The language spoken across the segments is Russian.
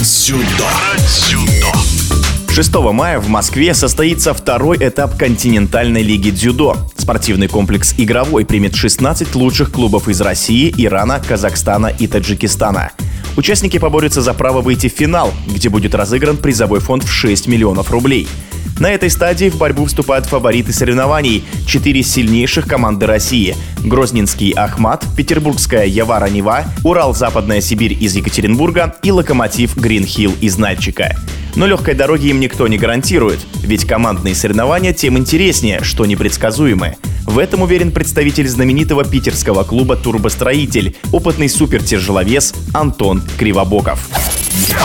дзюдо. Дзюдо. 6 мая в Москве состоится второй этап континентальной лиги дзюдо. Спортивный комплекс «Игровой» примет 16 лучших клубов из России, Ирана, Казахстана и Таджикистана. Участники поборются за право выйти в финал, где будет разыгран призовой фонд в 6 миллионов рублей. На этой стадии в борьбу вступают фавориты соревнований – четыре сильнейших команды России – Грозненский Ахмат, Петербургская Явара Нева, Урал Западная Сибирь из Екатеринбурга и Локомотив Гринхилл из Нальчика. Но легкой дороги им никто не гарантирует, ведь командные соревнования тем интереснее, что непредсказуемы. В этом уверен представитель знаменитого питерского клуба «Турбостроитель», опытный супертяжеловес Антон Кривобоков.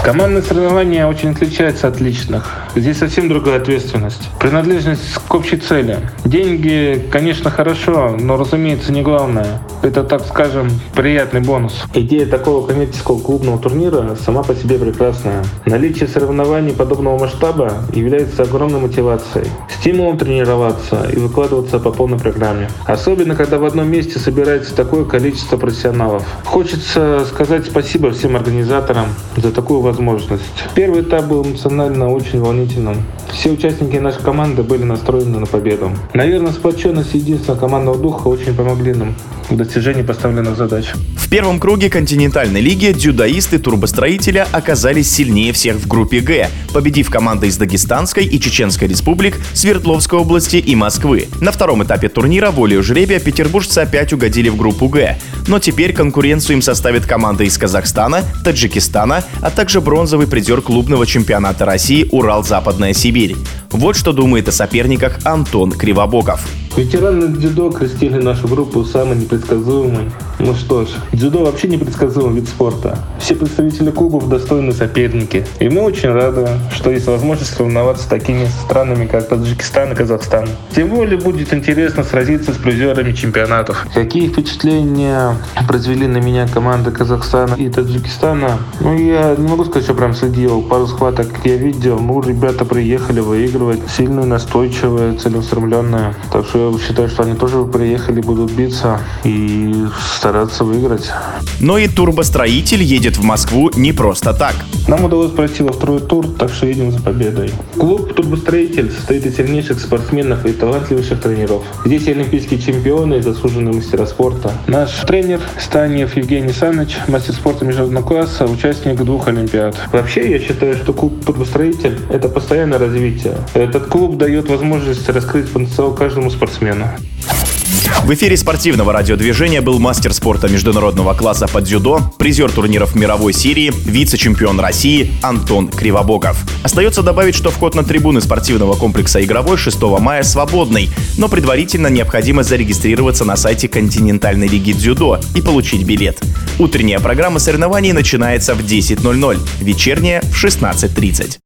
Командные соревнования очень отличаются от личных. Здесь совсем другая ответственность. Принадлежность к общей цели. Деньги, конечно, хорошо, но, разумеется, не главное. Это, так скажем, приятный бонус. Идея такого коммерческого клубного турнира сама по себе прекрасная. Наличие соревнований подобного масштаба является огромной мотивацией, стимулом тренироваться и выкладываться по полной программе. Особенно, когда в одном месте собирается такое количество профессионалов. Хочется сказать спасибо всем организаторам за такую возможность. Первый этап был эмоционально очень волнительным. Все участники нашей команды были настроены на победу. Наверное, сплоченность и единство командного духа очень помогли нам в достижении поставленных задач. В первом круге континентальной лиги дзюдоисты турбостроителя оказались сильнее всех в группе «Г», победив команды из Дагестанской и Чеченской республик, Свердловской области и Москвы. На втором этапе турнира волею жребия петербуржцы опять угодили в группу «Г», но теперь конкуренцию им составит команда из Казахстана, Таджикистана, а также бронзовый призер клубного чемпионата России «Урал-Западная Сибирь». Вот что думает о соперниках Антон Кривобоков. Ветераны дзюдо крестили нашу группу самой непредсказуемой. Ну что ж, дзюдо вообще непредсказуемый вид спорта. Все представители клубов достойны соперники. И мы очень рады, что есть возможность соревноваться с такими странами, как Таджикистан и Казахстан. Тем более будет интересно сразиться с призерами чемпионатов. Какие впечатления произвели на меня команды Казахстана и Таджикистана? Ну, я не могу сказать, что прям следил. Пару схваток я видел. Ну, ребята приехали выигрывать. Сильные, настойчивые, целеустремленные. Так что считаю, что они тоже приехали, будут биться и стараться выиграть. Но и турбостроитель едет в Москву не просто так. Нам удалось пройти во второй тур, так что едем за победой. Клуб «Турбостроитель» состоит из сильнейших спортсменов и талантливейших тренеров. Здесь олимпийские чемпионы и заслуженные мастера спорта. Наш тренер Станев Евгений Саныч, мастер спорта международного класса, участник двух олимпиад. Вообще, я считаю, что клуб «Турбостроитель» — это постоянное развитие. Этот клуб дает возможность раскрыть потенциал каждому спортсмену спортсмена. В эфире спортивного радиодвижения был мастер спорта международного класса по дзюдо, призер турниров мировой серии, вице-чемпион России Антон Кривобоков. Остается добавить, что вход на трибуны спортивного комплекса «Игровой» 6 мая свободный, но предварительно необходимо зарегистрироваться на сайте континентальной лиги дзюдо и получить билет. Утренняя программа соревнований начинается в 10.00, вечерняя в 16.30.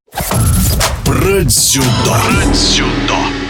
Про дзюдо. Про дзюдо.